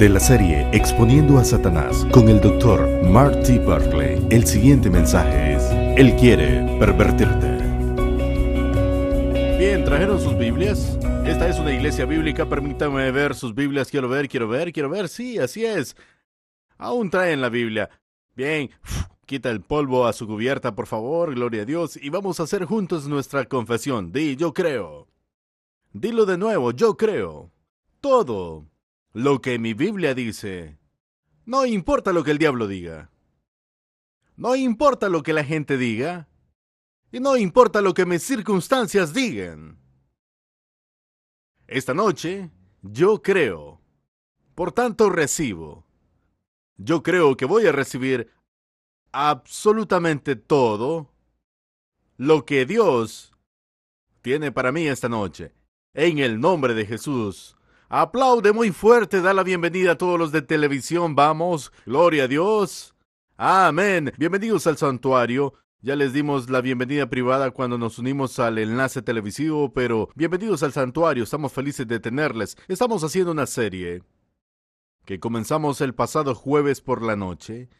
de la serie Exponiendo a Satanás con el doctor Marty Barclay. El siguiente mensaje es, Él quiere pervertirte. Bien, ¿trajeron sus Biblias? Esta es una iglesia bíblica, permítanme ver sus Biblias, quiero ver, quiero ver, quiero ver, sí, así es. Aún traen la Biblia. Bien, quita el polvo a su cubierta, por favor, gloria a Dios, y vamos a hacer juntos nuestra confesión. Di, yo creo. Dilo de nuevo, yo creo. Todo lo que mi Biblia dice. No importa lo que el diablo diga. No importa lo que la gente diga. Y no importa lo que mis circunstancias digan. Esta noche, yo creo. Por tanto, recibo. Yo creo que voy a recibir absolutamente todo lo que Dios tiene para mí esta noche. En el nombre de Jesús. Aplaude muy fuerte, da la bienvenida a todos los de televisión, vamos. Gloria a Dios. Amén. Bienvenidos al santuario. Ya les dimos la bienvenida privada cuando nos unimos al enlace televisivo, pero bienvenidos al santuario, estamos felices de tenerles. Estamos haciendo una serie que comenzamos el pasado jueves por la noche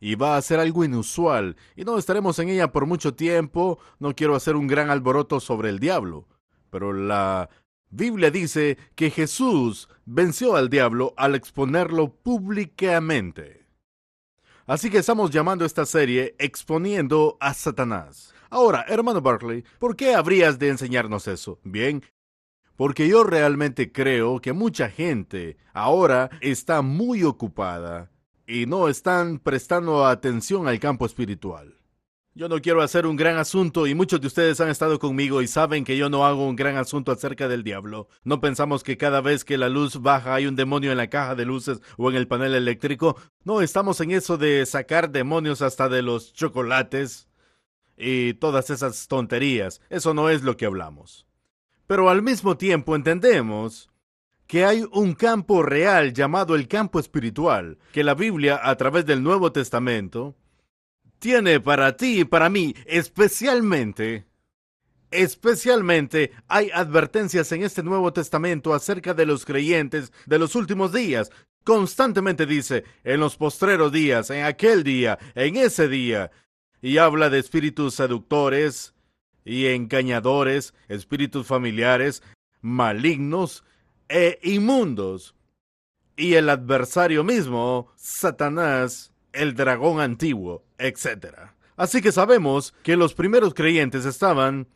y va a ser algo inusual y no estaremos en ella por mucho tiempo. No quiero hacer un gran alboroto sobre el diablo, pero la Biblia dice que Jesús venció al diablo al exponerlo públicamente. Así que estamos llamando esta serie Exponiendo a Satanás. Ahora, hermano Barclay, ¿por qué habrías de enseñarnos eso? Bien, porque yo realmente creo que mucha gente ahora está muy ocupada y no están prestando atención al campo espiritual. Yo no quiero hacer un gran asunto y muchos de ustedes han estado conmigo y saben que yo no hago un gran asunto acerca del diablo. No pensamos que cada vez que la luz baja hay un demonio en la caja de luces o en el panel eléctrico. No estamos en eso de sacar demonios hasta de los chocolates y todas esas tonterías. Eso no es lo que hablamos. Pero al mismo tiempo entendemos que hay un campo real llamado el campo espiritual, que la Biblia a través del Nuevo Testamento tiene para ti y para mí, especialmente, especialmente hay advertencias en este Nuevo Testamento acerca de los creyentes de los últimos días. Constantemente dice, en los postreros días, en aquel día, en ese día, y habla de espíritus seductores y engañadores, espíritus familiares, malignos e inmundos. Y el adversario mismo, Satanás, el dragón antiguo, etc. Así que sabemos que los primeros creyentes estaban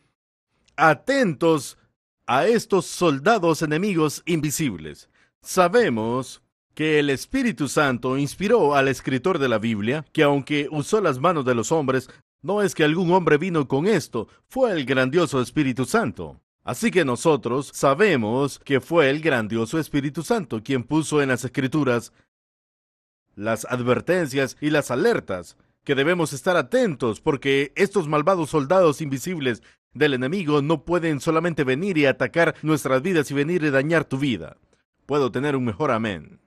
atentos a estos soldados enemigos invisibles. Sabemos que el Espíritu Santo inspiró al escritor de la Biblia, que aunque usó las manos de los hombres, no es que algún hombre vino con esto, fue el grandioso Espíritu Santo. Así que nosotros sabemos que fue el grandioso Espíritu Santo quien puso en las Escrituras las advertencias y las alertas, que debemos estar atentos porque estos malvados soldados invisibles del enemigo no pueden solamente venir y atacar nuestras vidas y venir y dañar tu vida. Puedo tener un mejor amén.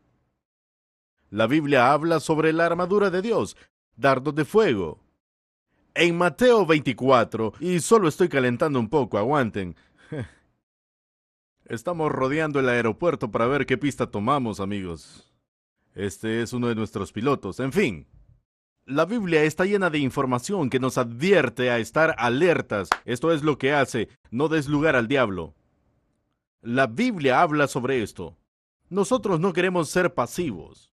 La Biblia habla sobre la armadura de Dios, dardos de fuego. En Mateo 24, y solo estoy calentando un poco, aguanten. Estamos rodeando el aeropuerto para ver qué pista tomamos, amigos. Este es uno de nuestros pilotos. En fin, la Biblia está llena de información que nos advierte a estar alertas. Esto es lo que hace, no des lugar al diablo. La Biblia habla sobre esto. Nosotros no queremos ser pasivos.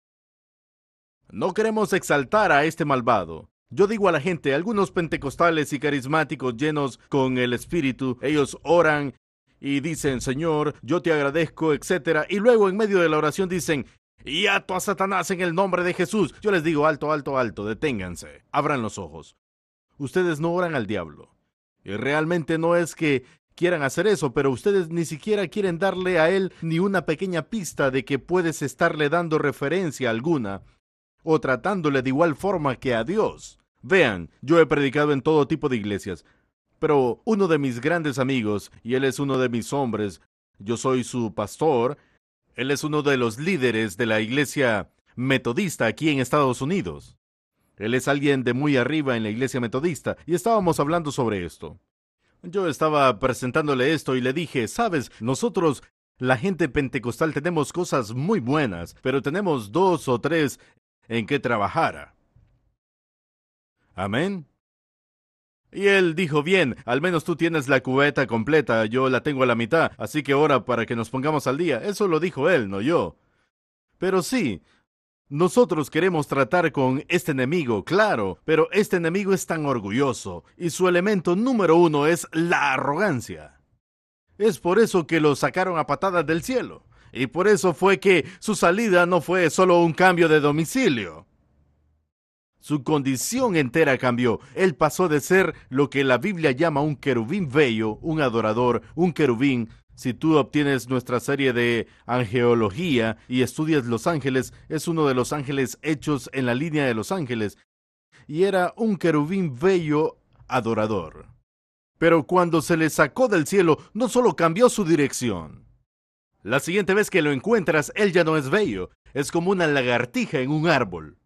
No queremos exaltar a este malvado. Yo digo a la gente, algunos pentecostales y carismáticos llenos con el Espíritu, ellos oran y dicen, Señor, yo te agradezco, etc. Y luego en medio de la oración dicen, y ato a Satanás en el nombre de Jesús. Yo les digo, alto, alto, alto, deténganse, abran los ojos. Ustedes no oran al diablo. Y realmente no es que quieran hacer eso, pero ustedes ni siquiera quieren darle a él ni una pequeña pista de que puedes estarle dando referencia alguna o tratándole de igual forma que a Dios. Vean, yo he predicado en todo tipo de iglesias, pero uno de mis grandes amigos, y él es uno de mis hombres, yo soy su pastor, él es uno de los líderes de la iglesia metodista aquí en Estados Unidos. Él es alguien de muy arriba en la iglesia metodista y estábamos hablando sobre esto. Yo estaba presentándole esto y le dije, sabes, nosotros La gente pentecostal tenemos cosas muy buenas, pero tenemos dos o tres en que trabajar. Amén. Y él dijo, bien, al menos tú tienes la cubeta completa, yo la tengo a la mitad, así que ahora para que nos pongamos al día. Eso lo dijo él, no yo. Pero sí, nosotros queremos tratar con este enemigo, claro, pero este enemigo es tan orgulloso, y su elemento número uno es la arrogancia. Es por eso que lo sacaron a patadas del cielo. Y por eso fue que su salida no fue solo un cambio de domicilio. Su condición entera cambió. Él pasó de ser lo que la Biblia llama un querubín bello, un adorador, un querubín. Si tú obtienes nuestra serie de angeología y estudias los ángeles, es uno de los ángeles hechos en la línea de los ángeles. Y era un querubín bello adorador. Pero cuando se le sacó del cielo, no solo cambió su dirección. La siguiente vez que lo encuentras, él ya no es bello, es como una lagartija en un árbol.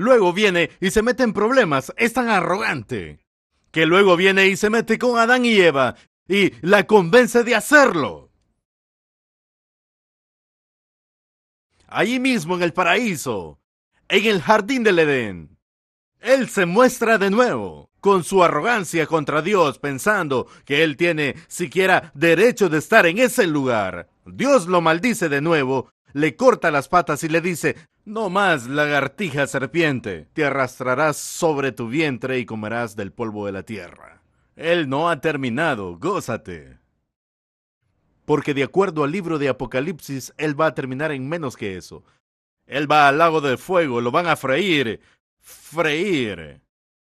Luego viene y se mete en problemas, es tan arrogante, que luego viene y se mete con Adán y Eva y la convence de hacerlo. Allí mismo en el paraíso, en el jardín del Edén, él se muestra de nuevo con su arrogancia contra Dios, pensando que él tiene siquiera derecho de estar en ese lugar. Dios lo maldice de nuevo, le corta las patas y le dice, no más, lagartija serpiente, te arrastrarás sobre tu vientre y comerás del polvo de la tierra. Él no ha terminado, gózate. Porque de acuerdo al libro de Apocalipsis, él va a terminar en menos que eso. Él va al lago de fuego, lo van a freír, freír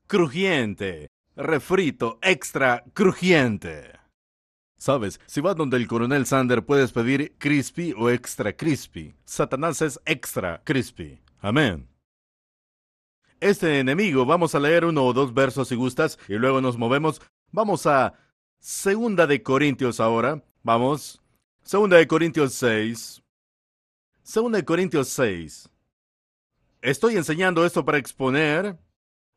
crujiente, refrito, extra crujiente. Sabes, si vas donde el coronel Sander puedes pedir crispy o extra crispy. Satanás es extra crispy. Amén. Este enemigo, vamos a leer uno o dos versos si gustas y luego nos movemos. Vamos a Segunda de Corintios ahora. Vamos. Segunda de Corintios 6. Segunda de Corintios 6. Estoy enseñando esto para exponer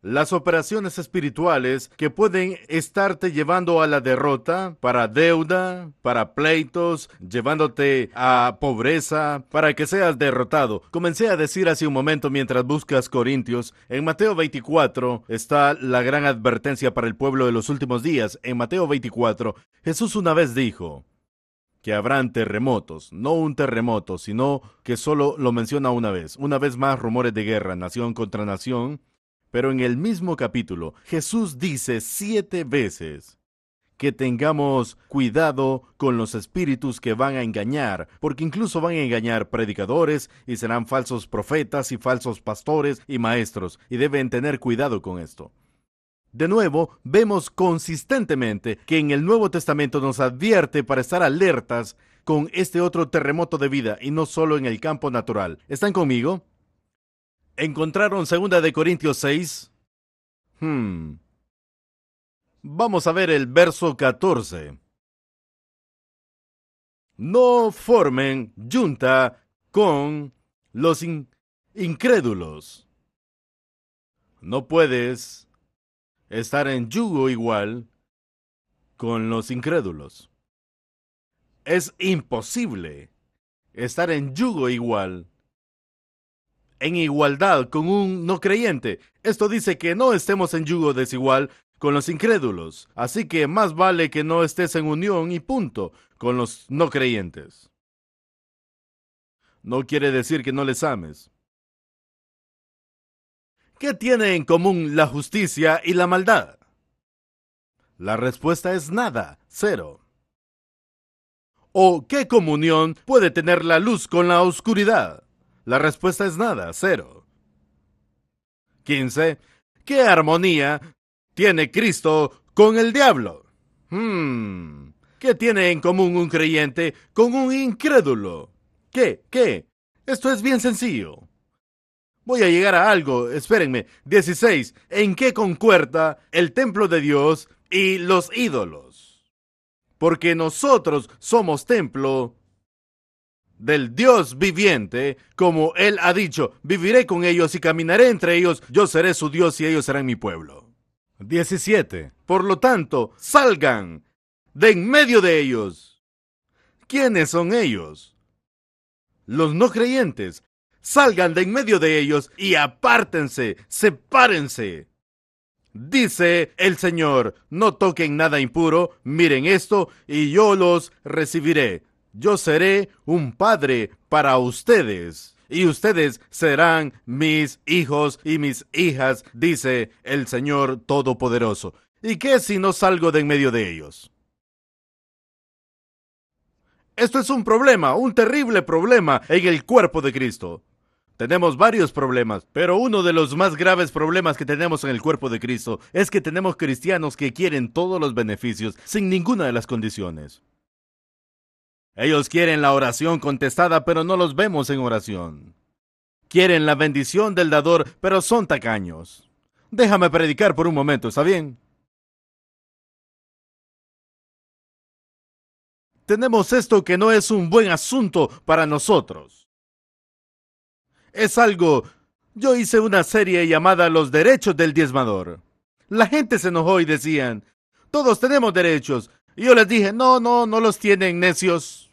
las operaciones espirituales que pueden estarte llevando a la derrota, para deuda, para pleitos, llevándote a pobreza, para que seas derrotado. Comencé a decir hace un momento mientras buscas Corintios, en Mateo 24 está la gran advertencia para el pueblo de los últimos días. En Mateo 24, Jesús una vez dijo, que habrán terremotos, no un terremoto, sino que solo lo menciona una vez. Una vez más rumores de guerra, nación contra nación, pero en el mismo capítulo, Jesús dice siete veces que tengamos cuidado con los espíritus que van a engañar, porque incluso van a engañar predicadores y serán falsos profetas y falsos pastores y maestros, y deben tener cuidado con esto. De nuevo, vemos consistentemente que en el Nuevo Testamento nos advierte para estar alertas con este otro terremoto de vida y no solo en el campo natural. ¿Están conmigo? ¿Encontraron segunda de Corintios 6? Hmm. Vamos a ver el verso 14. No formen junta con los incrédulos. No puedes estar en yugo igual con los incrédulos. Es imposible estar en yugo igual en igualdad con un no creyente. Esto dice que no estemos en yugo desigual con los incrédulos. Así que más vale que no estés en unión y punto con los no creyentes. No quiere decir que no les ames. ¿Qué tiene en común la justicia y la maldad? La respuesta es nada, cero. ¿O qué comunión puede tener la luz con la oscuridad? La respuesta es nada, cero. 15. ¿Qué armonía tiene Cristo con el diablo? Hmm. ¿Qué tiene en común un creyente con un incrédulo? ¿Qué? ¿Qué? Esto es bien sencillo. Voy a llegar a algo, espérenme. 16. ¿En qué concuerda el templo de Dios y los ídolos? Porque nosotros somos templo del Dios viviente, como Él ha dicho, viviré con ellos y caminaré entre ellos, yo seré su Dios y ellos serán mi pueblo. 17. Por lo tanto, salgan de en medio de ellos. ¿Quiénes son ellos? Los no creyentes. Salgan de en medio de ellos y apártense, sepárense. Dice el Señor, no toquen nada impuro, miren esto, y yo los recibiré. Yo seré un padre para ustedes, y ustedes serán mis hijos y mis hijas, dice el Señor Todopoderoso. ¿Y qué si no salgo de en medio de ellos? Esto es un problema, un terrible problema en el cuerpo de Cristo. Tenemos varios problemas, pero uno de los más graves problemas que tenemos en el cuerpo de Cristo es que tenemos cristianos que quieren todos los beneficios sin ninguna de las condiciones. Ellos quieren la oración contestada, pero no los vemos en oración. Quieren la bendición del dador, pero son tacaños. Déjame predicar por un momento, ¿está bien? Tenemos esto que no es un buen asunto para nosotros. Es algo... Yo hice una serie llamada Los Derechos del Diezmador. La gente se enojó y decían, todos tenemos derechos. Y yo les dije, no, no, no los tienen necios.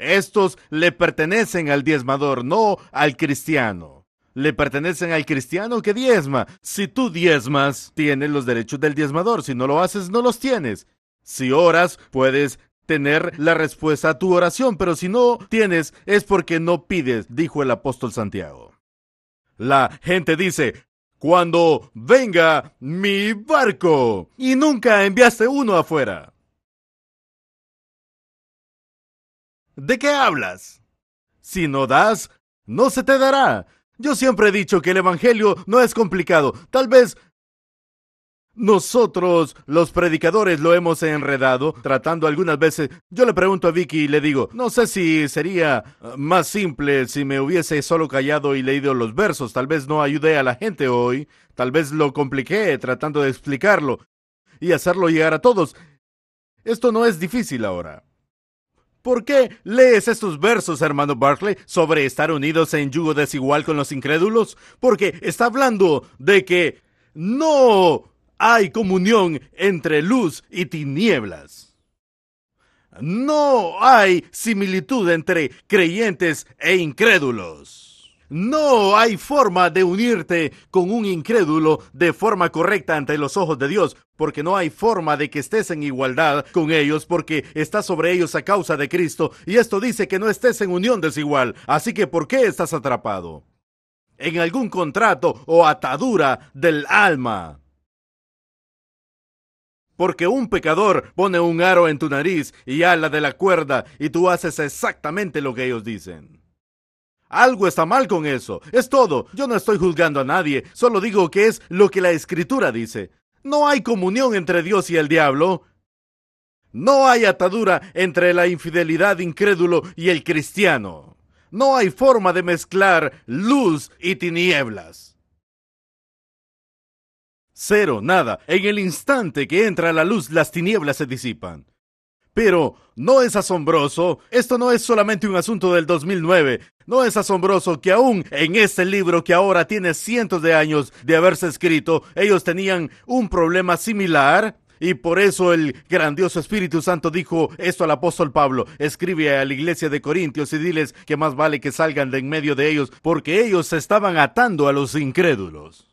Estos le pertenecen al diezmador, no al cristiano. Le pertenecen al cristiano que diezma. Si tú diezmas, tienes los derechos del diezmador. Si no lo haces, no los tienes. Si oras, puedes tener la respuesta a tu oración, pero si no tienes es porque no pides, dijo el apóstol Santiago. La gente dice, cuando venga mi barco, y nunca enviaste uno afuera. ¿De qué hablas? Si no das, no se te dará. Yo siempre he dicho que el Evangelio no es complicado. Tal vez nosotros, los predicadores, lo hemos enredado, tratando algunas veces. Yo le pregunto a Vicky y le digo, no sé si sería uh, más simple si me hubiese solo callado y leído los versos. Tal vez no ayudé a la gente hoy. Tal vez lo compliqué tratando de explicarlo y hacerlo llegar a todos. Esto no es difícil ahora. ¿Por qué lees estos versos, hermano Barclay, sobre estar unidos en yugo desigual con los incrédulos? Porque está hablando de que no hay comunión entre luz y tinieblas. No hay similitud entre creyentes e incrédulos. No hay forma de unirte con un incrédulo de forma correcta ante los ojos de Dios, porque no hay forma de que estés en igualdad con ellos, porque estás sobre ellos a causa de Cristo, y esto dice que no estés en unión desigual. Así que, ¿por qué estás atrapado? En algún contrato o atadura del alma porque un pecador pone un aro en tu nariz y ala de la cuerda y tú haces exactamente lo que ellos dicen. Algo está mal con eso. Es todo. Yo no estoy juzgando a nadie, solo digo que es lo que la escritura dice. No hay comunión entre Dios y el diablo. No hay atadura entre la infidelidad incrédulo y el cristiano. No hay forma de mezclar luz y tinieblas. Cero, nada. En el instante que entra la luz, las tinieblas se disipan. Pero, ¿no es asombroso? Esto no es solamente un asunto del 2009. ¿No es asombroso que aún en este libro que ahora tiene cientos de años de haberse escrito, ellos tenían un problema similar? Y por eso el grandioso Espíritu Santo dijo esto al apóstol Pablo, escribe a la iglesia de Corintios y diles que más vale que salgan de en medio de ellos, porque ellos se estaban atando a los incrédulos.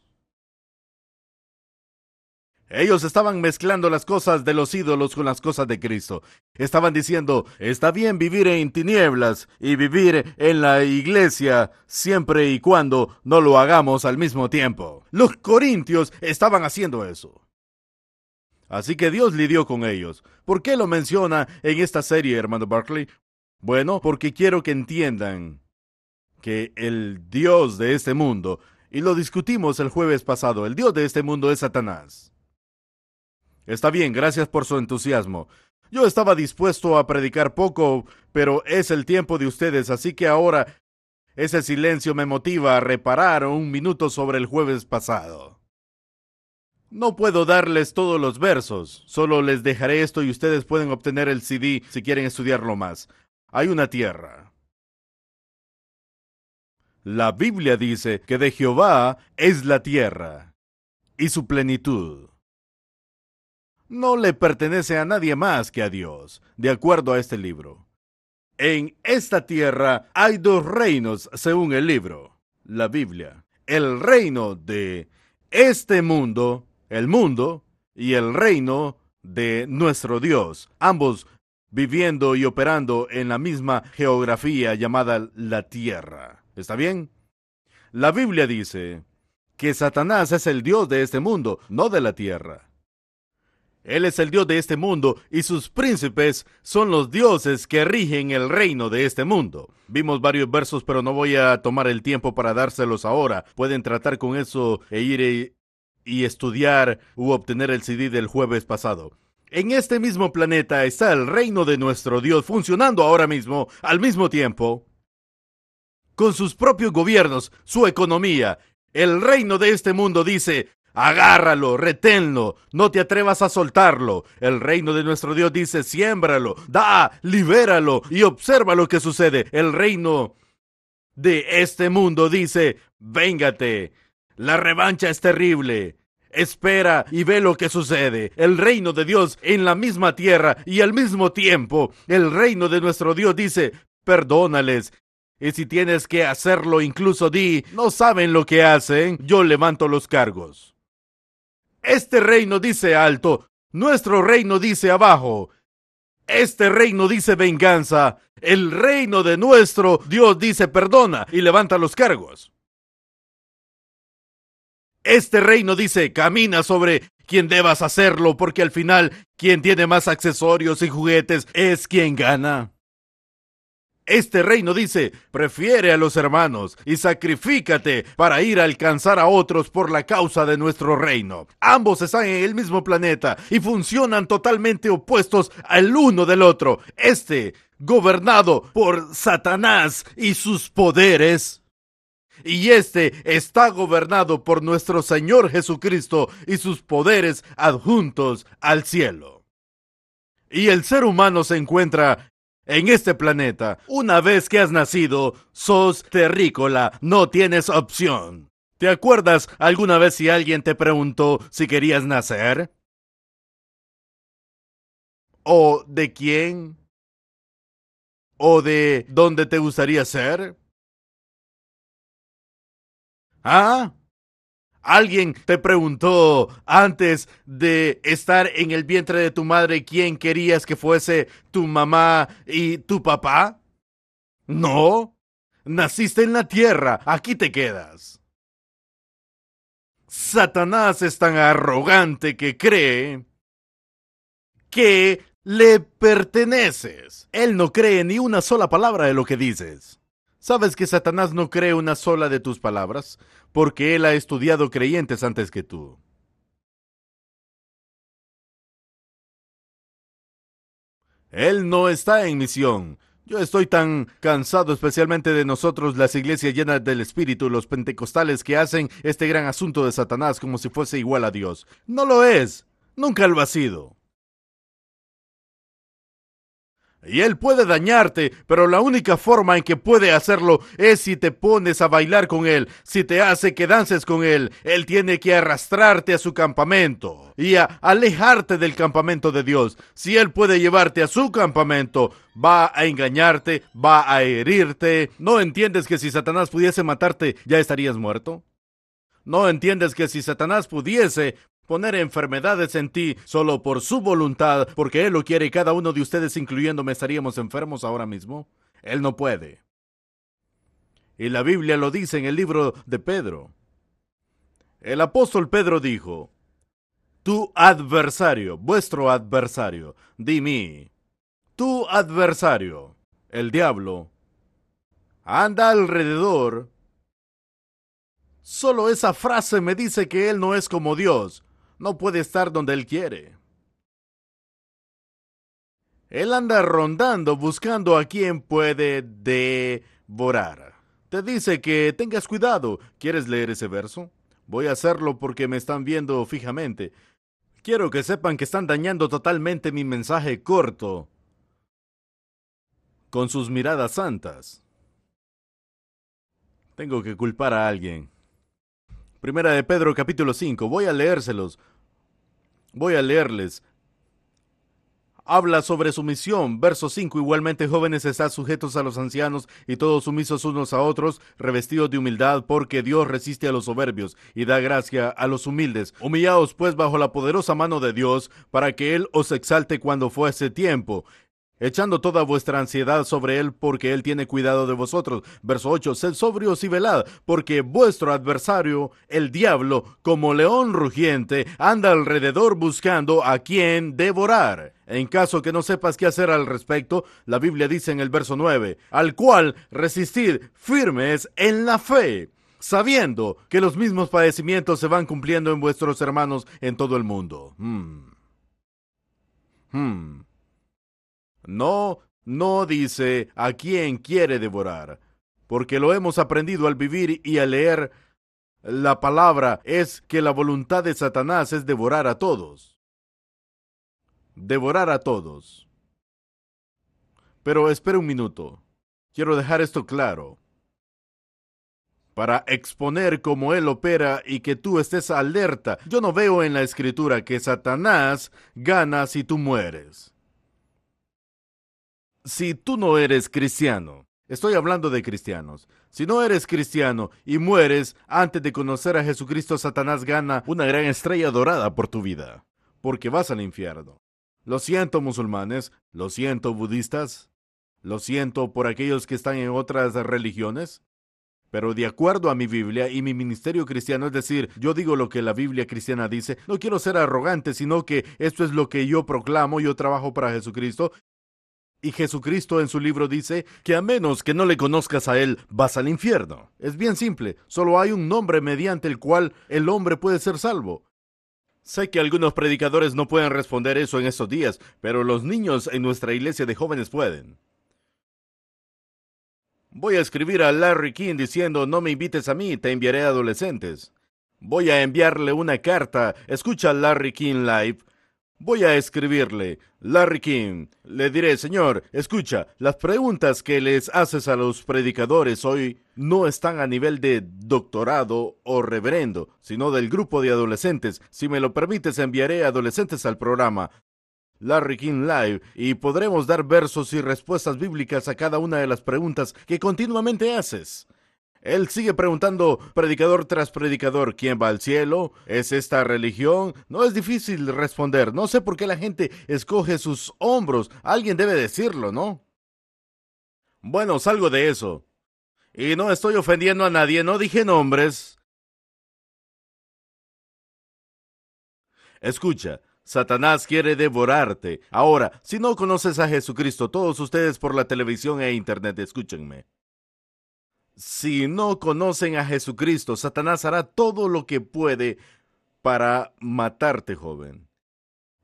Ellos estaban mezclando las cosas de los ídolos con las cosas de Cristo. Estaban diciendo, está bien vivir en tinieblas y vivir en la iglesia siempre y cuando no lo hagamos al mismo tiempo. Los corintios estaban haciendo eso. Así que Dios lidió con ellos. ¿Por qué lo menciona en esta serie, hermano Barclay? Bueno, porque quiero que entiendan que el Dios de este mundo, y lo discutimos el jueves pasado, el Dios de este mundo es Satanás. Está bien, gracias por su entusiasmo. Yo estaba dispuesto a predicar poco, pero es el tiempo de ustedes, así que ahora ese silencio me motiva a reparar un minuto sobre el jueves pasado. No puedo darles todos los versos, solo les dejaré esto y ustedes pueden obtener el CD si quieren estudiarlo más. Hay una tierra. La Biblia dice que de Jehová es la tierra y su plenitud no le pertenece a nadie más que a Dios, de acuerdo a este libro. En esta tierra hay dos reinos según el libro, la Biblia. El reino de este mundo, el mundo, y el reino de nuestro Dios, ambos viviendo y operando en la misma geografía llamada la tierra. ¿Está bien? La Biblia dice que Satanás es el Dios de este mundo, no de la tierra. Él es el Dios de este mundo y sus príncipes son los dioses que rigen el reino de este mundo. Vimos varios versos, pero no voy a tomar el tiempo para dárselos ahora. Pueden tratar con eso e ir y, estudiar u obtener el CD del jueves pasado. En este mismo planeta está el reino de nuestro Dios funcionando ahora mismo, al mismo tiempo, con sus propios gobiernos, su economía. El reino de este mundo dice, Agárralo, reténlo, no te atrevas a soltarlo. El reino de nuestro Dios dice, siémbralo, da, libéralo y observa lo que sucede. El reino de este mundo dice, véngate. La revancha es terrible. Espera y ve lo que sucede. El reino de Dios en la misma tierra y al mismo tiempo. El reino de nuestro Dios dice, perdónales. Y si tienes que hacerlo, incluso di, no saben lo que hacen, yo levanto los cargos. Este reino dice alto, nuestro reino dice abajo. Este reino dice venganza, el reino de nuestro Dios dice perdona y levanta los cargos. Este reino dice camina sobre quien debas hacerlo porque al final quien tiene más accesorios y juguetes es quien gana. Este reino dice, prefiere a los hermanos y sacrifícate para ir a alcanzar a otros por la causa de nuestro reino. Ambos están en el mismo planeta y funcionan totalmente opuestos al uno del otro. Este, gobernado por Satanás y sus poderes. Y este está gobernado por nuestro Señor Jesucristo y sus poderes adjuntos al cielo. Y el ser humano se encuentra en este planeta, una vez que has nacido, sos terrícola, no tienes opción. ¿Te acuerdas alguna vez si alguien te preguntó si querías nacer? ¿O de quién? ¿O de dónde te gustaría ser? ¿Ah? ¿Alguien te preguntó antes de estar en el vientre de tu madre quién querías que fuese tu mamá y tu papá? No. Naciste en la tierra, aquí te quedas. Satanás es tan arrogante que cree que le perteneces. Él no cree ni una sola palabra de lo que dices. ¿Sabes que Satanás no cree una sola de tus palabras? Porque él ha estudiado creyentes antes que tú. Él no está en misión. Yo estoy tan cansado especialmente de nosotros, las iglesias llenas del Espíritu, los pentecostales que hacen este gran asunto de Satanás como si fuese igual a Dios. No lo es. Nunca lo ha sido. Y él puede dañarte, pero la única forma en que puede hacerlo es si te pones a bailar con él, si te hace que dances con él. Él tiene que arrastrarte a su campamento y a alejarte del campamento de Dios. Si él puede llevarte a su campamento, va a engañarte, va a herirte. ¿No entiendes que si Satanás pudiese matarte, ya estarías muerto? ¿No entiendes que si Satanás pudiese poner enfermedades en ti solo por su voluntad, porque Él lo quiere y cada uno de ustedes, incluyéndome, estaríamos enfermos ahora mismo. Él no puede. Y la Biblia lo dice en el libro de Pedro. El apóstol Pedro dijo, Tu adversario, vuestro adversario, di mí, tu adversario, el diablo, anda alrededor. Solo esa frase me dice que Él no es como Dios, no puede estar donde él quiere. Él anda rondando buscando a quien puede devorar. Te dice que tengas cuidado. ¿Quieres leer ese verso? Voy a hacerlo porque me están viendo fijamente. Quiero que sepan que están dañando totalmente mi mensaje corto con sus miradas santas. Tengo que culpar a alguien. Primera de Pedro capítulo 5. Voy a leérselos. Voy a leerles habla sobre sumisión. Verso 5. Igualmente, jóvenes, están sujetos a los ancianos y todos sumisos unos a otros, revestidos de humildad, porque Dios resiste a los soberbios y da gracia a los humildes. Humillaos, pues, bajo la poderosa mano de Dios, para que Él os exalte cuando fuese tiempo echando toda vuestra ansiedad sobre Él, porque Él tiene cuidado de vosotros. Verso 8, sed sobrios y velad, porque vuestro adversario, el diablo, como león rugiente, anda alrededor buscando a quien devorar. En caso que no sepas qué hacer al respecto, la Biblia dice en el verso 9, al cual resistid firmes en la fe sabiendo que los mismos padecimientos se van cumpliendo en vuestros hermanos en todo el mundo. Hmm. Hmm. No, no dice a quién quiere devorar, porque lo hemos aprendido al vivir y al leer la palabra es que la voluntad de Satanás es devorar a todos. Devorar a todos. Pero espera un minuto. Quiero dejar esto claro. Para exponer cómo él opera y que tú estés alerta. Yo no veo en la escritura que Satanás gana si tú mueres si tú no eres cristiano, estoy hablando de cristianos, si no eres cristiano y mueres antes de conocer a Jesucristo, Satanás gana una gran estrella dorada por tu vida, porque vas al infierno. Lo siento musulmanes, lo siento budistas, lo siento por aquellos que están en otras religiones, pero de acuerdo a mi Biblia y mi ministerio cristiano, es decir, yo digo lo que la Biblia cristiana dice, no quiero ser arrogante, sino que esto es lo que yo proclamo, yo trabajo para Jesucristo y Jesucristo en su libro dice que a menos que no le conozcas a Él, vas al infierno. Es bien simple, solo hay un nombre mediante el cual el hombre puede ser salvo. Sé que algunos predicadores no pueden responder eso en estos días, pero los niños en nuestra iglesia de jóvenes pueden. Voy a escribir a Larry King diciendo no me invites a mí, te enviaré adolescentes. Voy a enviarle una carta, escucha Larry King Live Voy a escribirle, Larry King. Le diré, Señor, escucha, las preguntas que les haces a los predicadores hoy no están a nivel de doctorado o reverendo, sino del grupo de adolescentes. Si me lo permites, enviaré adolescentes al programa. Larry King Live y podremos dar versos y respuestas bíblicas a cada una de las preguntas que continuamente haces. Él sigue preguntando, predicador tras predicador, ¿quién va al cielo? ¿Es esta religión? No es difícil responder. No sé por qué la gente escoge sus hombros. Alguien debe decirlo, ¿no? Bueno, salgo de eso. Y no estoy ofendiendo a nadie, no dije nombres. Escucha, Satanás quiere devorarte. Ahora, si no conoces a Jesucristo, todos ustedes por la televisión e internet, escúchenme. Si no conocen a Jesucristo, Satanás hará todo lo que puede para matarte, joven.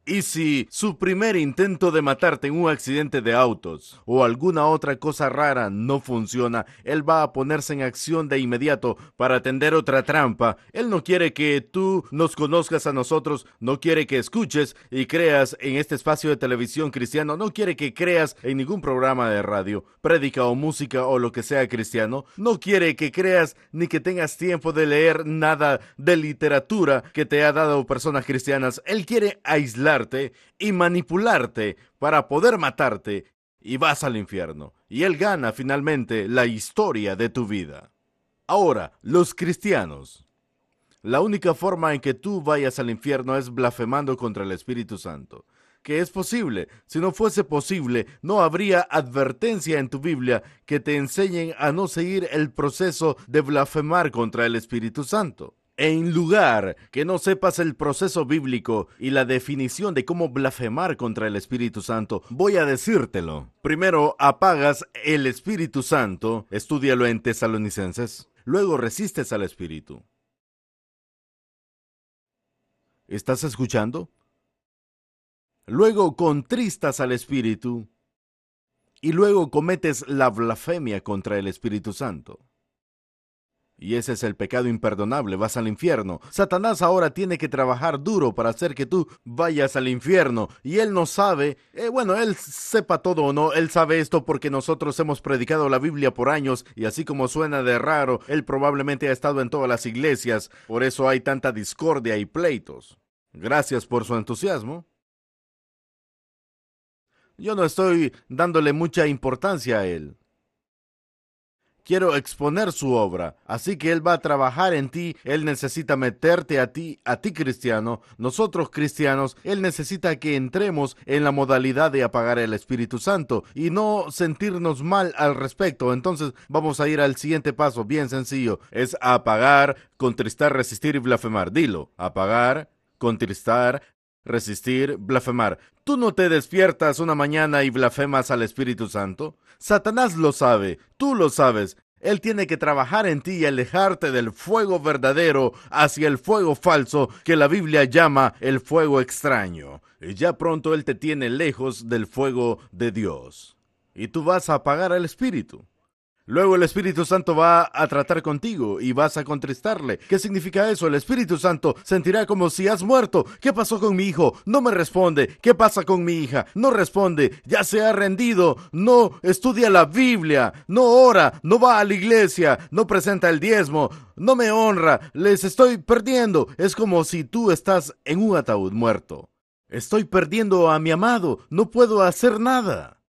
Y si su primer intento de matarte en un accidente de autos o alguna otra cosa rara no funciona, él va a ponerse en acción de inmediato para atender otra trampa. Él no quiere que tú nos conozcas a nosotros, no quiere que escuches y creas en este espacio de televisión cristiano, no quiere que creas en ningún programa de radio, prédica o música o lo que sea cristiano, no quiere que creas ni que tengas tiempo de leer nada de literatura que te ha dado personas cristianas. Él quiere aislar y manipularte para poder matarte y vas al infierno. Y Él gana finalmente la historia de tu vida. Ahora, los cristianos. La única forma en que tú vayas al infierno es blasfemando contra el Espíritu Santo. Que es posible. Si no fuese posible, no habría advertencia en tu Biblia que te enseñen a no seguir el proceso de blasfemar contra el Espíritu Santo. En lugar que no sepas el proceso bíblico y la definición de cómo blasfemar contra el Espíritu Santo, voy a decírtelo. Primero apagas el Espíritu Santo, estúdialo en Tesalonicenses, luego resistes al Espíritu. ¿Estás escuchando? Luego contristas al Espíritu y luego cometes la blasfemia contra el Espíritu Santo. Y ese es el pecado imperdonable, vas al infierno. Satanás ahora tiene que trabajar duro para hacer que tú vayas al infierno. Y él no sabe, eh, bueno, él sepa todo o no, él sabe esto porque nosotros hemos predicado la Biblia por años y así como suena de raro, él probablemente ha estado en todas las iglesias. Por eso hay tanta discordia y pleitos. Gracias por su entusiasmo. Yo no estoy dándole mucha importancia a él. Quiero exponer su obra, así que Él va a trabajar en ti, Él necesita meterte a ti, a ti cristiano, nosotros cristianos, Él necesita que entremos en la modalidad de apagar el Espíritu Santo y no sentirnos mal al respecto. Entonces vamos a ir al siguiente paso, bien sencillo, es apagar, contristar, resistir y blasfemar. Dilo, apagar, contristar, resistir, blasfemar. ¿Tú no te despiertas una mañana y blasfemas al Espíritu Santo? Satanás lo sabe, tú lo sabes. Él tiene que trabajar en ti y alejarte del fuego verdadero hacia el fuego falso que la Biblia llama el fuego extraño. Y ya pronto Él te tiene lejos del fuego de Dios. Y tú vas a apagar al Espíritu. Luego el Espíritu Santo va a tratar contigo y vas a contristarle. ¿Qué significa eso? El Espíritu Santo sentirá como si has muerto. ¿Qué pasó con mi hijo? No me responde. ¿Qué pasa con mi hija? No responde. Ya se ha rendido. No estudia la Biblia. No ora. No va a la iglesia. No presenta el diezmo. No me honra. Les estoy perdiendo. Es como si tú estás en un ataúd muerto. Estoy perdiendo a mi amado. No puedo hacer nada.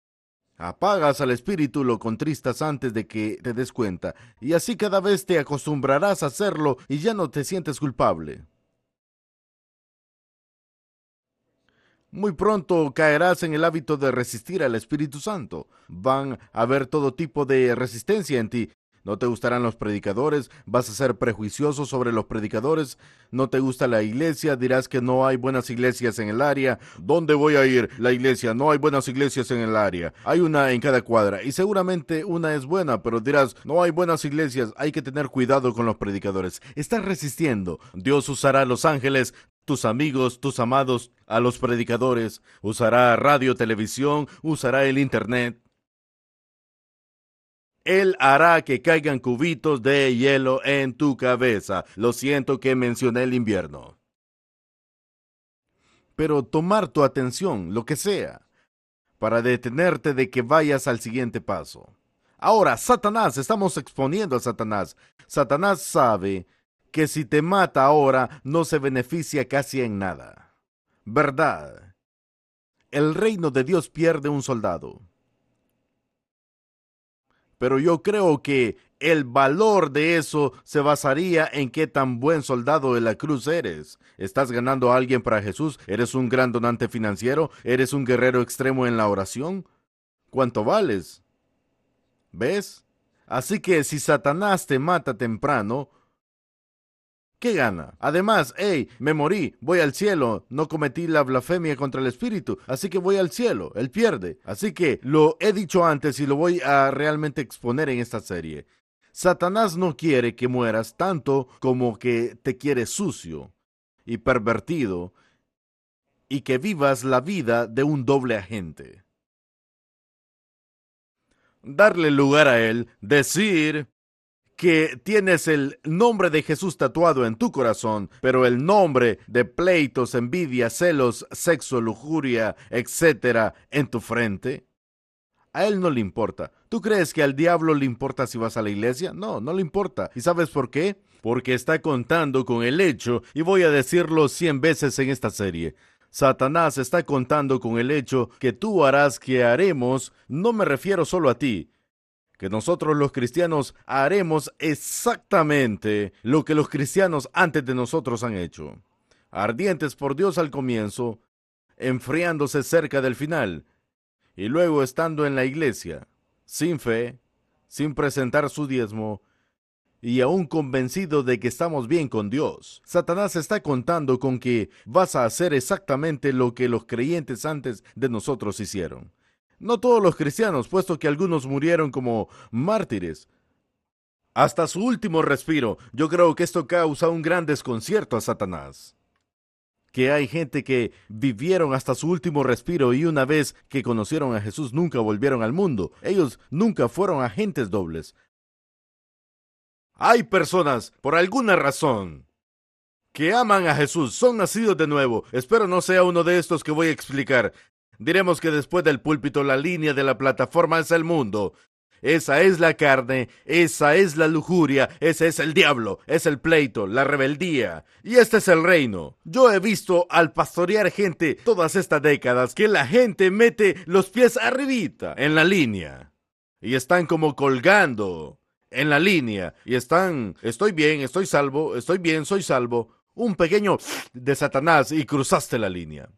Apagas al espíritu, lo contristas antes de que te des cuenta, y así cada vez te acostumbrarás a hacerlo y ya no te sientes culpable. Muy pronto caerás en el hábito de resistir al Espíritu Santo. Van a haber todo tipo de resistencia en ti, no te gustarán los predicadores, vas a ser prejuicioso sobre los predicadores, no te gusta la iglesia, dirás que no hay buenas iglesias en el área. ¿Dónde voy a ir? La iglesia, no hay buenas iglesias en el área. Hay una en cada cuadra y seguramente una es buena, pero dirás, no hay buenas iglesias, hay que tener cuidado con los predicadores. Estás resistiendo. Dios usará a los ángeles tus amigos, tus amados, a los predicadores, usará radio, televisión, usará el Internet. Él hará que caigan cubitos de hielo en tu cabeza. Lo siento que mencioné el invierno. Pero tomar tu atención, lo que sea, para detenerte de que vayas al siguiente paso. Ahora, Satanás, estamos exponiendo a Satanás. Satanás sabe que si te mata ahora no se beneficia casi en nada. ¿Verdad? El reino de Dios pierde un soldado pero yo creo que el valor de eso se basaría en qué tan buen soldado de la cruz eres. ¿Estás ganando a alguien para Jesús? ¿Eres un gran donante financiero? ¿Eres un guerrero extremo en la oración? ¿Cuánto vales? ¿Ves? Así que si Satanás te mata temprano, ¿Qué gana? Además, hey, me morí, voy al cielo, no cometí la blasfemia contra el Espíritu, así que voy al cielo, él pierde. Así que lo he dicho antes y lo voy a realmente exponer en esta serie. Satanás no quiere que mueras tanto como que te quiere sucio y pervertido y que vivas la vida de un doble agente. Darle lugar a él, decir, que tienes el nombre de Jesús tatuado en tu corazón, pero el nombre de pleitos, envidia, celos, sexo, lujuria, etcétera, en tu frente? A él no le importa. ¿Tú crees que al diablo le importa si vas a la iglesia? No, no le importa. ¿Y sabes por qué? Porque está contando con el hecho, y voy a decirlo cien veces en esta serie. Satanás está contando con el hecho que tú harás que haremos, no me refiero solo a ti, que nosotros los cristianos haremos exactamente lo que los cristianos antes de nosotros han hecho. Ardientes por Dios al comienzo, enfriándose cerca del final, y luego estando en la iglesia, sin fe, sin presentar su diezmo, y aún convencido de que estamos bien con Dios. Satanás está contando con que vas a hacer exactamente lo que los creyentes antes de nosotros hicieron. No todos los cristianos, puesto que algunos murieron como mártires. Hasta su último respiro, yo creo que esto causa un gran desconcierto a Satanás. Que hay gente que vivieron hasta su último respiro y una vez que conocieron a Jesús nunca volvieron al mundo. Ellos nunca fueron agentes dobles. Hay personas, por alguna razón, que aman a Jesús, son nacidos de nuevo. Espero no sea uno de estos que voy a explicar. Diremos que después del púlpito la línea de la plataforma es el mundo. esa es la carne, esa es la lujuria, ese es el diablo, es el pleito, la rebeldía. Y este es el reino. Yo he visto al pastorear gente todas estas décadas que la gente mete los pies arribita en la línea. Y están como colgando en la línea. Y están, estoy bien, estoy salvo, estoy bien, soy salvo. Un pequeño de Satanás y cruzaste la línea.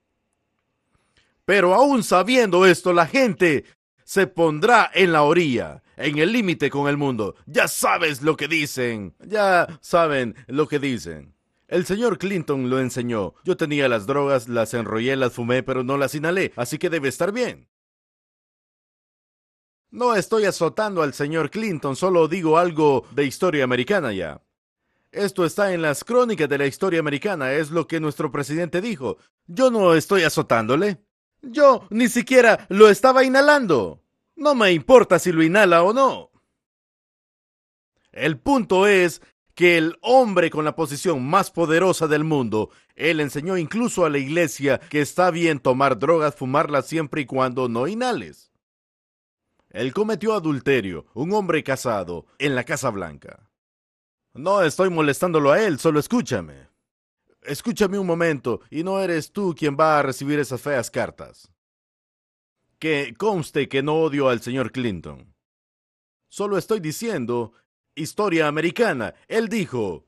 Pero aún sabiendo esto, la gente se pondrá en la orilla, en el límite con el mundo. Ya sabes lo que dicen. Ya saben lo que dicen. El señor Clinton lo enseñó. Yo tenía las drogas, las enrollé, las fumé, pero no las inhalé, así que debe estar bien. No estoy azotando al señor Clinton, solo digo algo de historia americana ya. Esto está en las crónicas de la historia americana, es lo que nuestro presidente dijo. Yo no estoy azotándole. Yo ni siquiera lo estaba inhalando. No me importa si lo inhala o no. El punto es que el hombre con la posición más poderosa del mundo, él enseñó incluso a la iglesia que está bien tomar drogas, fumarlas siempre y cuando no inhales. Él cometió adulterio, un hombre casado, en la Casa Blanca. No estoy molestándolo a él, solo escúchame. Escúchame un momento, y no eres tú quien va a recibir esas feas cartas. Que conste que no odio al señor Clinton. Solo estoy diciendo historia americana. Él dijo...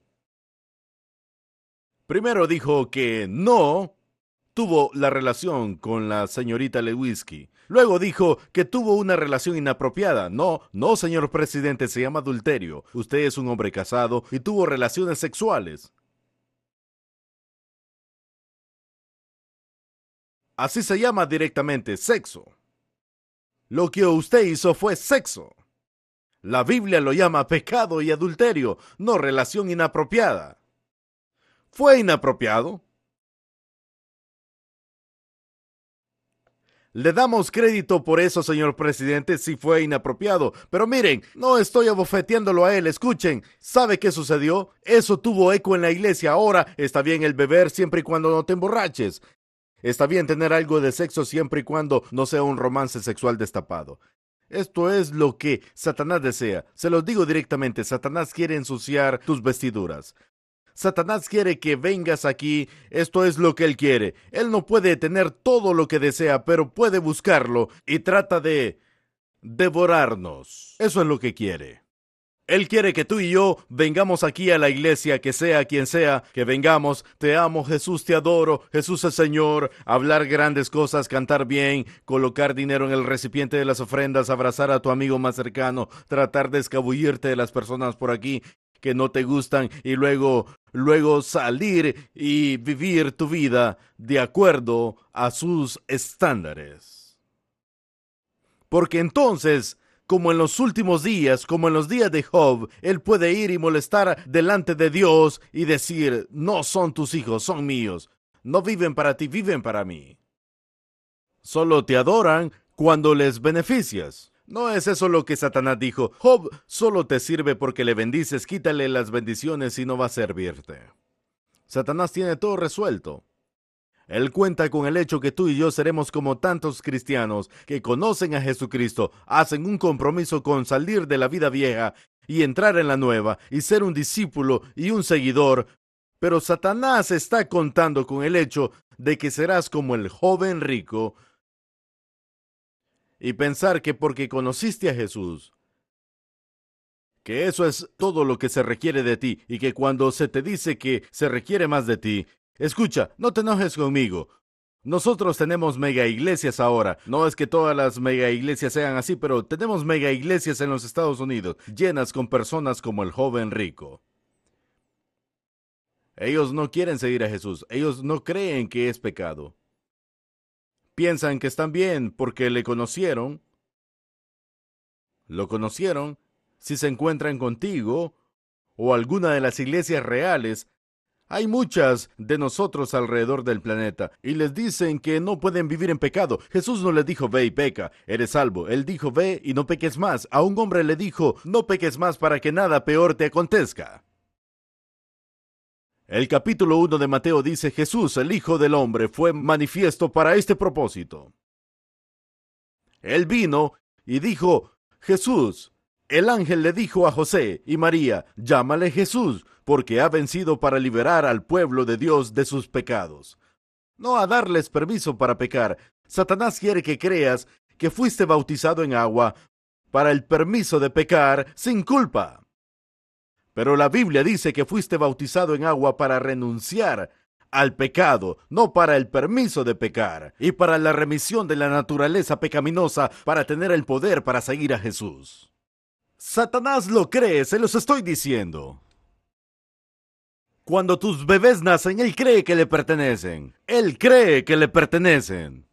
Primero dijo que no tuvo la relación con la señorita Lewinsky. Luego dijo que tuvo una relación inapropiada. No, no, señor presidente, se llama adulterio. Usted es un hombre casado y tuvo relaciones sexuales. Así se llama directamente sexo. Lo que usted hizo fue sexo. La Biblia lo llama pecado y adulterio, no relación inapropiada. ¿Fue inapropiado? Le damos crédito por eso, señor presidente, si fue inapropiado. Pero miren, no estoy abofeteándolo a él. Escuchen, ¿sabe qué sucedió? Eso tuvo eco en la iglesia. Ahora está bien el beber siempre y cuando no te emborraches. Está bien tener algo de sexo siempre y cuando no sea un romance sexual destapado. Esto es lo que Satanás desea. Se los digo directamente, Satanás quiere ensuciar tus vestiduras. Satanás quiere que vengas aquí, esto es lo que él quiere. Él no puede tener todo lo que desea, pero puede buscarlo y trata de devorarnos. Eso es lo que quiere. Él quiere que tú y yo vengamos aquí a la iglesia, que sea quien sea, que vengamos, te amo Jesús, te adoro, Jesús es Señor, hablar grandes cosas, cantar bien, colocar dinero en el recipiente de las ofrendas, abrazar a tu amigo más cercano, tratar de escabullirte de las personas por aquí que no te gustan y luego luego salir y vivir tu vida de acuerdo a sus estándares. Porque entonces como en los últimos días, como en los días de Job, él puede ir y molestar delante de Dios y decir, no son tus hijos, son míos. No viven para ti, viven para mí. Solo te adoran cuando les beneficias. No es eso lo que Satanás dijo. Job solo te sirve porque le bendices, quítale las bendiciones y no va a servirte. Satanás tiene todo resuelto. Él cuenta con el hecho que tú y yo seremos como tantos cristianos que conocen a Jesucristo, hacen un compromiso con salir de la vida vieja y entrar en la nueva y ser un discípulo y un seguidor. Pero Satanás está contando con el hecho de que serás como el joven rico y pensar que porque conociste a Jesús, que eso es todo lo que se requiere de ti y que cuando se te dice que se requiere más de ti, Escucha, no te enojes conmigo. Nosotros tenemos mega iglesias ahora. No es que todas las mega iglesias sean así, pero tenemos mega iglesias en los Estados Unidos, llenas con personas como el joven rico. Ellos no quieren seguir a Jesús. Ellos no creen que es pecado. Piensan que están bien porque le conocieron. Lo conocieron si se encuentran contigo o alguna de las iglesias reales hay muchas de nosotros alrededor del planeta y les dicen que no pueden vivir en pecado. Jesús no les dijo ve y peca, eres salvo. Él dijo ve y no peques más. A un hombre le dijo no peques más para que nada peor te acontezca. El capítulo 1 de Mateo dice Jesús, el Hijo del Hombre, fue manifiesto para este propósito. Él vino y dijo, Jesús. El ángel le dijo a José y María, llámale Jesús, porque ha vencido para liberar al pueblo de Dios de sus pecados. No a darles permiso para pecar. Satanás quiere que creas que fuiste bautizado en agua para el permiso de pecar sin culpa. Pero la Biblia dice que fuiste bautizado en agua para renunciar al pecado, no para el permiso de pecar, y para la remisión de la naturaleza pecaminosa, para tener el poder para seguir a Jesús. Satanás lo cree, se los estoy diciendo. Cuando tus bebés nacen, él cree que le pertenecen. Él cree que le pertenecen.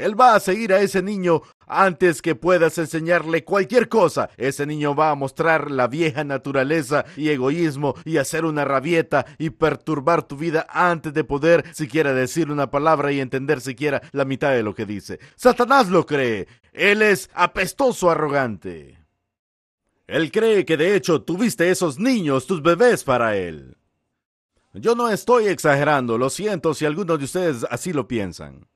Él va a seguir a ese niño antes que puedas enseñarle cualquier cosa. Ese niño va a mostrar la vieja naturaleza y egoísmo y hacer una rabieta y perturbar tu vida antes de poder siquiera decir una palabra y entender siquiera la mitad de lo que dice. Satanás lo cree. Él es apestoso arrogante. Él cree que de hecho tuviste esos niños, tus bebés para él. Yo no estoy exagerando, lo siento si algunos de ustedes así lo piensan.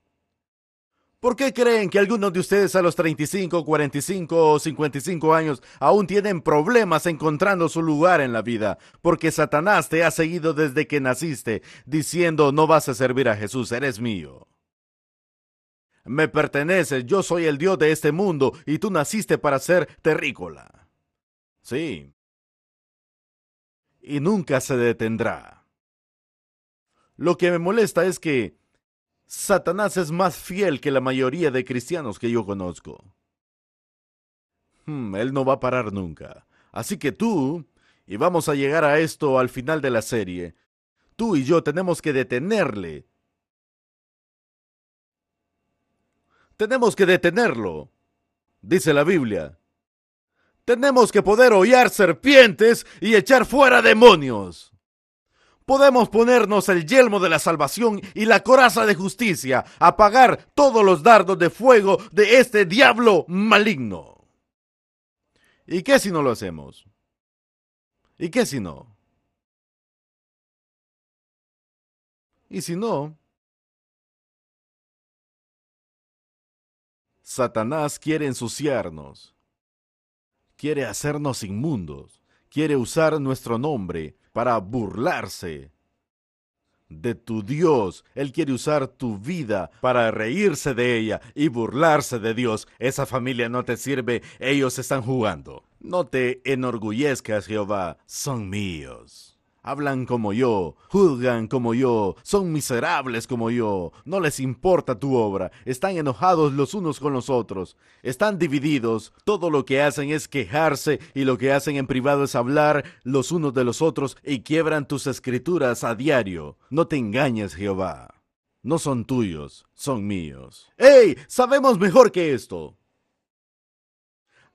¿Por qué creen que algunos de ustedes a los 35, 45 o 55 años aún tienen problemas encontrando su lugar en la vida? Porque Satanás te ha seguido desde que naciste, diciendo no vas a servir a Jesús, eres mío. Me perteneces, yo soy el Dios de este mundo y tú naciste para ser terrícola. Sí. Y nunca se detendrá. Lo que me molesta es que Satanás es más fiel que la mayoría de cristianos que yo conozco. Hmm, él no va a parar nunca. Así que tú, y vamos a llegar a esto al final de la serie, tú y yo tenemos que detenerle. Tenemos que detenerlo, dice la Biblia. Tenemos que poder hollar serpientes y echar fuera demonios podemos ponernos el yelmo de la salvación y la coraza de justicia, apagar todos los dardos de fuego de este diablo maligno. ¿Y qué si no lo hacemos? ¿Y qué si no? ¿Y si no? Satanás quiere ensuciarnos, quiere hacernos inmundos, quiere usar nuestro nombre para burlarse de tu Dios. Él quiere usar tu vida para reírse de ella y burlarse de Dios. Esa familia no te sirve, ellos están jugando. No te enorgullezcas, Jehová, son míos hablan como yo, juzgan como yo, son miserables como yo, no les importa tu obra, están enojados los unos con los otros, están divididos, todo lo que hacen es quejarse y lo que hacen en privado es hablar los unos de los otros y quiebran tus escrituras a diario. No te engañes, Jehová. No son tuyos, son míos. ¡Ey! Sabemos mejor que esto.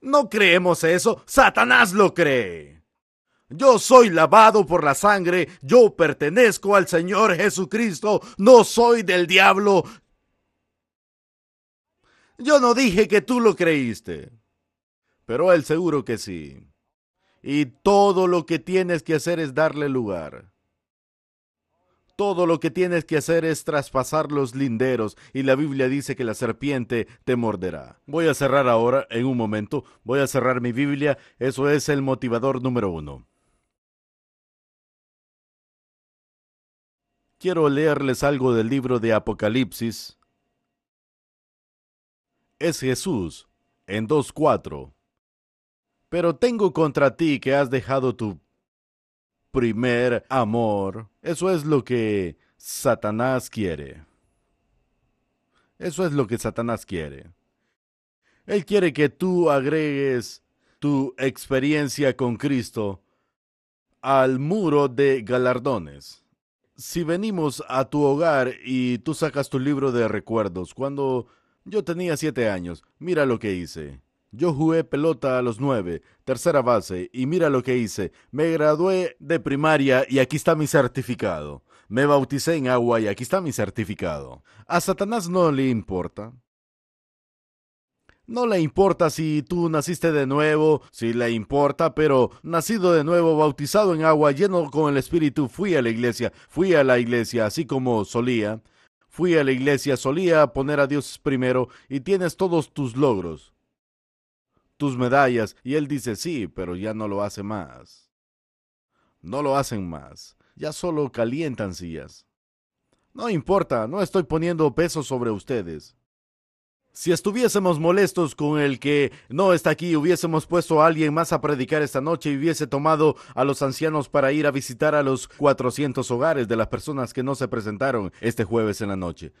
No creemos eso, Satanás lo cree. Yo soy lavado por la sangre, yo pertenezco al Señor Jesucristo, no soy del diablo. Yo no dije que tú lo creíste, pero él seguro que sí. Y todo lo que tienes que hacer es darle lugar. Todo lo que tienes que hacer es traspasar los linderos y la Biblia dice que la serpiente te morderá. Voy a cerrar ahora en un momento. Voy a cerrar mi Biblia. Eso es el motivador número uno. Quiero leerles algo del libro de Apocalipsis. Es Jesús en 2.4. Pero tengo contra ti que has dejado tu primer amor. Eso es lo que Satanás quiere. Eso es lo que Satanás quiere. Él quiere que tú agregues tu experiencia con Cristo al muro de galardones si venimos a tu hogar y tú sacas tu libro de recuerdos, cuando yo tenía siete años, mira lo que hice. Yo jugué pelota a los nueve, tercera base, y mira lo que hice. Me gradué de primaria y aquí está mi certificado. Me bauticé en agua y aquí está mi certificado. A Satanás no le importa. No le importa si tú naciste de nuevo, si le importa, pero nacido de nuevo, bautizado en agua, lleno con el Espíritu, fui a la iglesia, fui a la iglesia, así como solía. Fui a la iglesia, solía poner a Dios primero y tienes todos tus logros. tus medallas. Y él dice, sí, pero ya no lo hace más. No lo hacen más. Ya solo calientan sillas. No importa, no estoy poniendo peso sobre ustedes. Si estuviésemos molestos con el que no está aquí, hubiésemos puesto a alguien más a predicar esta noche y hubiese tomado a los ancianos para ir a visitar a los 400 hogares de las personas que no se presentaron este jueves en la noche.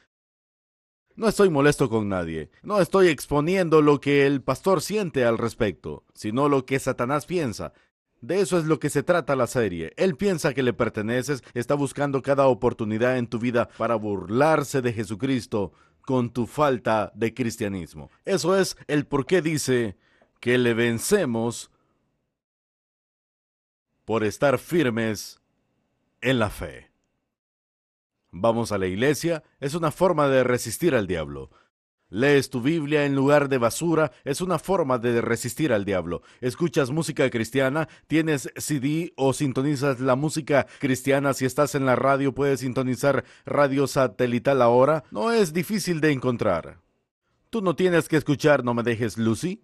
No estoy molesto con nadie, no estoy exponiendo lo que el pastor siente al respecto, sino lo que Satanás piensa. De eso es lo que se trata la serie. Él piensa que le perteneces, está buscando cada oportunidad en tu vida para burlarse de Jesucristo con tu falta de cristianismo. Eso es el por qué dice que le vencemos por estar firmes en la fe. Vamos a la iglesia es una forma de resistir al diablo. Lees tu Biblia en lugar de basura, es una forma de resistir al diablo. Escuchas música cristiana, tienes CD o sintonizas la música cristiana. Si estás en la radio, puedes sintonizar radio satelital ahora. No es difícil de encontrar. Tú no tienes que escuchar No me dejes Lucy.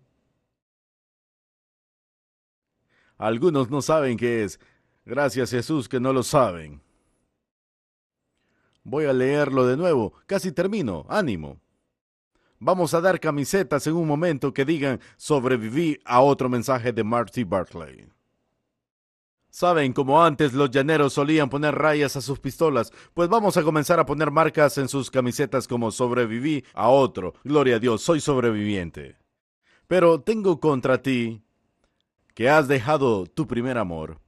Algunos no saben qué es. Gracias Jesús que no lo saben. Voy a leerlo de nuevo. Casi termino. Ánimo. Vamos a dar camisetas en un momento que digan sobreviví a otro mensaje de Marty Barclay. Saben, como antes los llaneros solían poner rayas a sus pistolas, pues vamos a comenzar a poner marcas en sus camisetas como sobreviví a otro. Gloria a Dios, soy sobreviviente. Pero tengo contra ti que has dejado tu primer amor.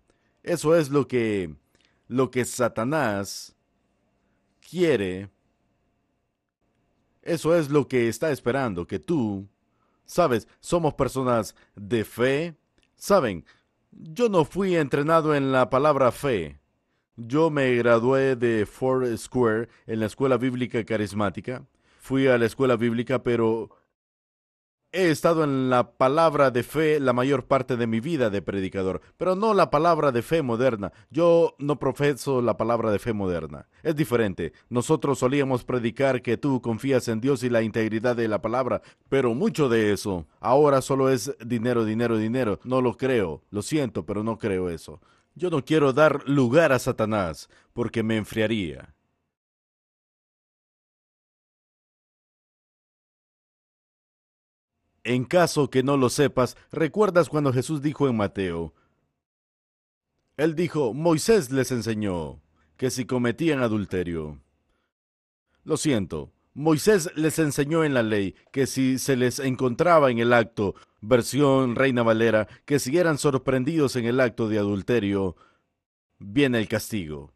Eso es lo que lo que Satanás quiere eso es lo que está esperando, que tú, sabes, somos personas de fe. Saben, yo no fui entrenado en la palabra fe. Yo me gradué de Ford Square en la escuela bíblica carismática. Fui a la escuela bíblica, pero He estado en la palabra de fe la mayor parte de mi vida de predicador, pero no la palabra de fe moderna. Yo no profeso la palabra de fe moderna. Es diferente. Nosotros solíamos predicar que tú confías en Dios y la integridad de la palabra, pero mucho de eso ahora solo es dinero, dinero, dinero. No lo creo. Lo siento, pero no creo eso. Yo no quiero dar lugar a Satanás, porque me enfriaría. En caso que no lo sepas, ¿recuerdas cuando Jesús dijo en Mateo? Él dijo, Moisés les enseñó que si cometían adulterio. Lo siento, Moisés les enseñó en la ley que si se les encontraba en el acto, versión Reina Valera, que si eran sorprendidos en el acto de adulterio, viene el castigo.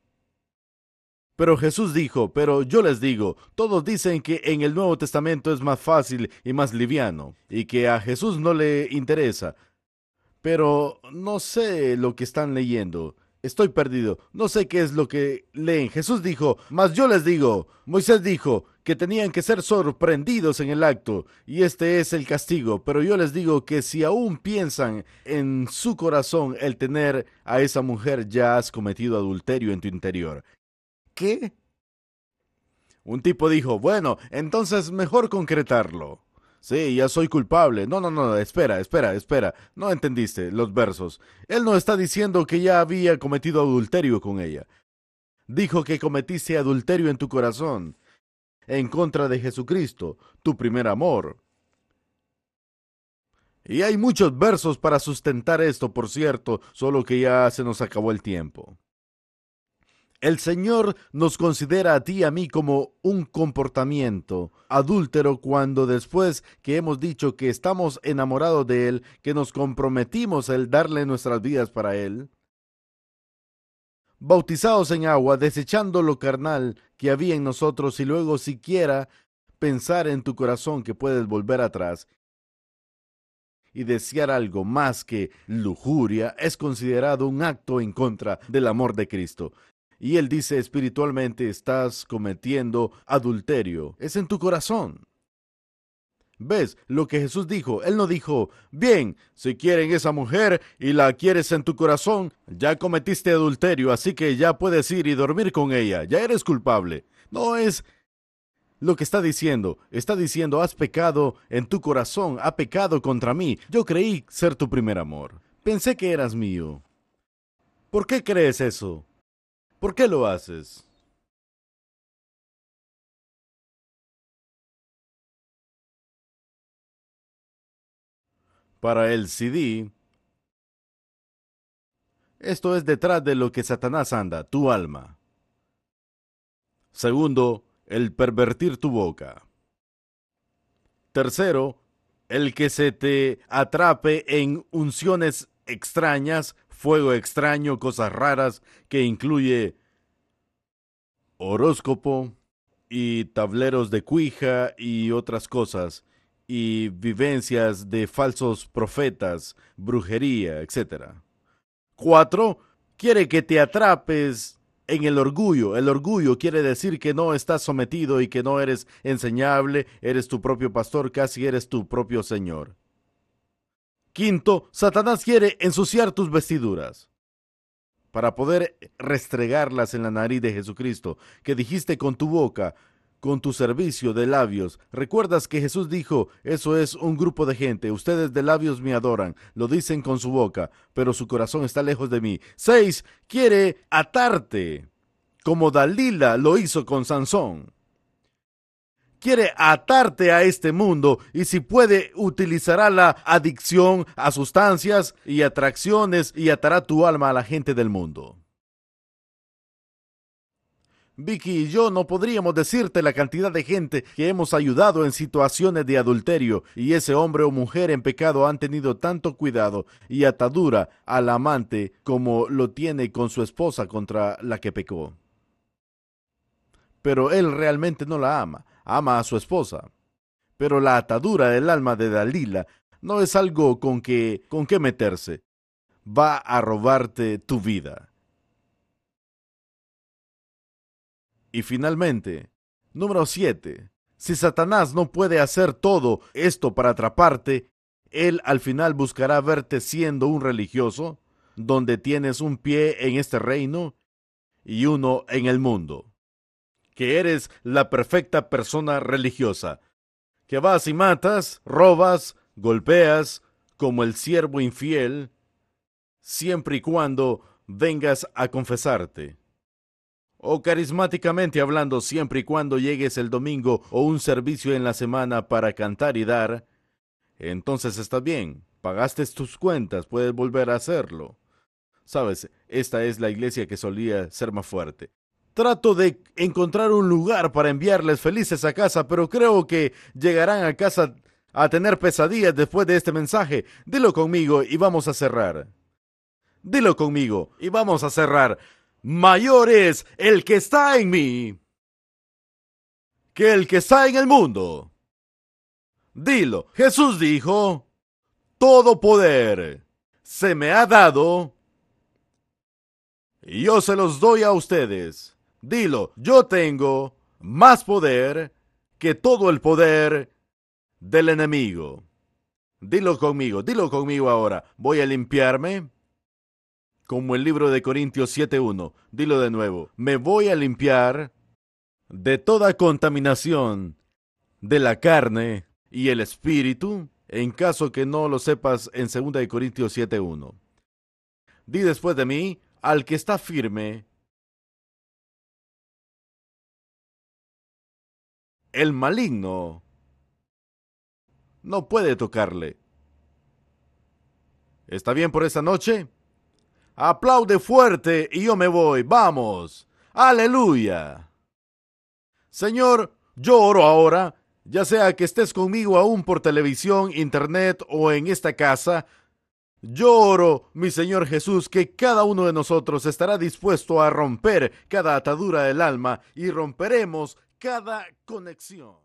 Pero Jesús dijo, pero yo les digo, todos dicen que en el Nuevo Testamento es más fácil y más liviano, y que a Jesús no le interesa. Pero no sé lo que están leyendo. Estoy perdido. No sé qué es lo que leen. Jesús dijo, mas yo les digo, Moisés dijo que tenían que ser sorprendidos en el acto, y este es el castigo. Pero yo les digo que si aún piensan en su corazón el tener a esa mujer, ya has cometido adulterio en tu interior. ¿Qué? Un tipo dijo, bueno, entonces mejor concretarlo. Sí, ya soy culpable. No, no, no, espera, espera, espera. No entendiste los versos. Él no está diciendo que ya había cometido adulterio con ella. Dijo que cometiste adulterio en tu corazón, en contra de Jesucristo, tu primer amor. Y hay muchos versos para sustentar esto, por cierto, solo que ya se nos acabó el tiempo. El Señor nos considera a ti y a mí como un comportamiento adúltero cuando después que hemos dicho que estamos enamorados de Él, que nos comprometimos el darle nuestras vidas para Él, bautizados en agua, desechando lo carnal que había en nosotros y luego siquiera pensar en tu corazón que puedes volver atrás y desear algo más que lujuria es considerado un acto en contra del amor de Cristo. Y él dice espiritualmente estás cometiendo adulterio. Es en tu corazón. ¿Ves lo que Jesús dijo? Él no dijo, bien, si quieren esa mujer y la quieres en tu corazón, ya cometiste adulterio, así que ya puedes ir y dormir con ella, ya eres culpable. No es... lo que está diciendo. Está diciendo, has pecado en tu corazón, ha pecado contra mí. Yo creí ser tu primer amor. Pensé que eras mío. ¿Por qué crees eso? ¿Por qué lo haces? Para el CD, esto es detrás de lo que Satanás anda, tu alma. Segundo, el pervertir tu boca. Tercero, el que se te atrape en unciones extrañas, fuego extraño, cosas raras, que incluye horóscopo y tableros de cuija y otras cosas, y vivencias de falsos profetas, brujería, etc. Cuatro, quiere que te atrapes en el orgullo. El orgullo quiere decir que no estás sometido y que no eres enseñable, eres tu propio pastor, casi eres tu propio Señor. Quinto, Satanás quiere ensuciar tus vestiduras para poder restregarlas en la nariz de Jesucristo, que dijiste con tu boca, con tu servicio de labios. ¿Recuerdas que Jesús dijo, eso es un grupo de gente, ustedes de labios me adoran, lo dicen con su boca, pero su corazón está lejos de mí? Seis, quiere atarte, como Dalila lo hizo con Sansón. Quiere atarte a este mundo y si puede utilizará la adicción a sustancias y atracciones y atará tu alma a la gente del mundo. Vicky y yo no podríamos decirte la cantidad de gente que hemos ayudado en situaciones de adulterio y ese hombre o mujer en pecado han tenido tanto cuidado y atadura al amante como lo tiene con su esposa contra la que pecó. Pero él realmente no la ama, ama a su esposa. Pero la atadura del alma de Dalila no es algo con que con que meterse. Va a robarte tu vida. Y finalmente, número 7. Si Satanás no puede hacer todo esto para atraparte, él al final buscará verte siendo un religioso, donde tienes un pie en este reino y uno en el mundo. Que eres la perfecta persona religiosa, que vas y matas, robas, golpeas, como el siervo infiel, siempre y cuando vengas a confesarte o carismáticamente hablando siempre y cuando llegues el domingo o un servicio en la semana para cantar y dar, entonces está bien, pagaste tus cuentas, puedes volver a hacerlo. Sabes, esta es la iglesia que solía ser más fuerte. Trato de encontrar un lugar para enviarles felices a casa, pero creo que llegarán a casa a tener pesadillas después de este mensaje. Dilo conmigo y vamos a cerrar. Dilo conmigo y vamos a cerrar mayor es el que está en mí que el que está en el mundo. Dilo, Jesús dijo, todo poder se me ha dado y yo se los doy a ustedes. Dilo, yo tengo más poder que todo el poder del enemigo. Dilo conmigo, dilo conmigo ahora. Voy a limpiarme como el libro de Corintios 7.1. Dilo de nuevo. Me voy a limpiar de toda contaminación de la carne y el espíritu, en caso que no lo sepas en 2 de Corintios 7.1. Di después de mí, al que está firme, el maligno no puede tocarle. ¿Está bien por esta noche? Aplaude fuerte y yo me voy. Vamos. Aleluya. Señor, yo oro ahora, ya sea que estés conmigo aún por televisión, internet o en esta casa. Yo oro, mi Señor Jesús, que cada uno de nosotros estará dispuesto a romper cada atadura del alma y romperemos cada conexión.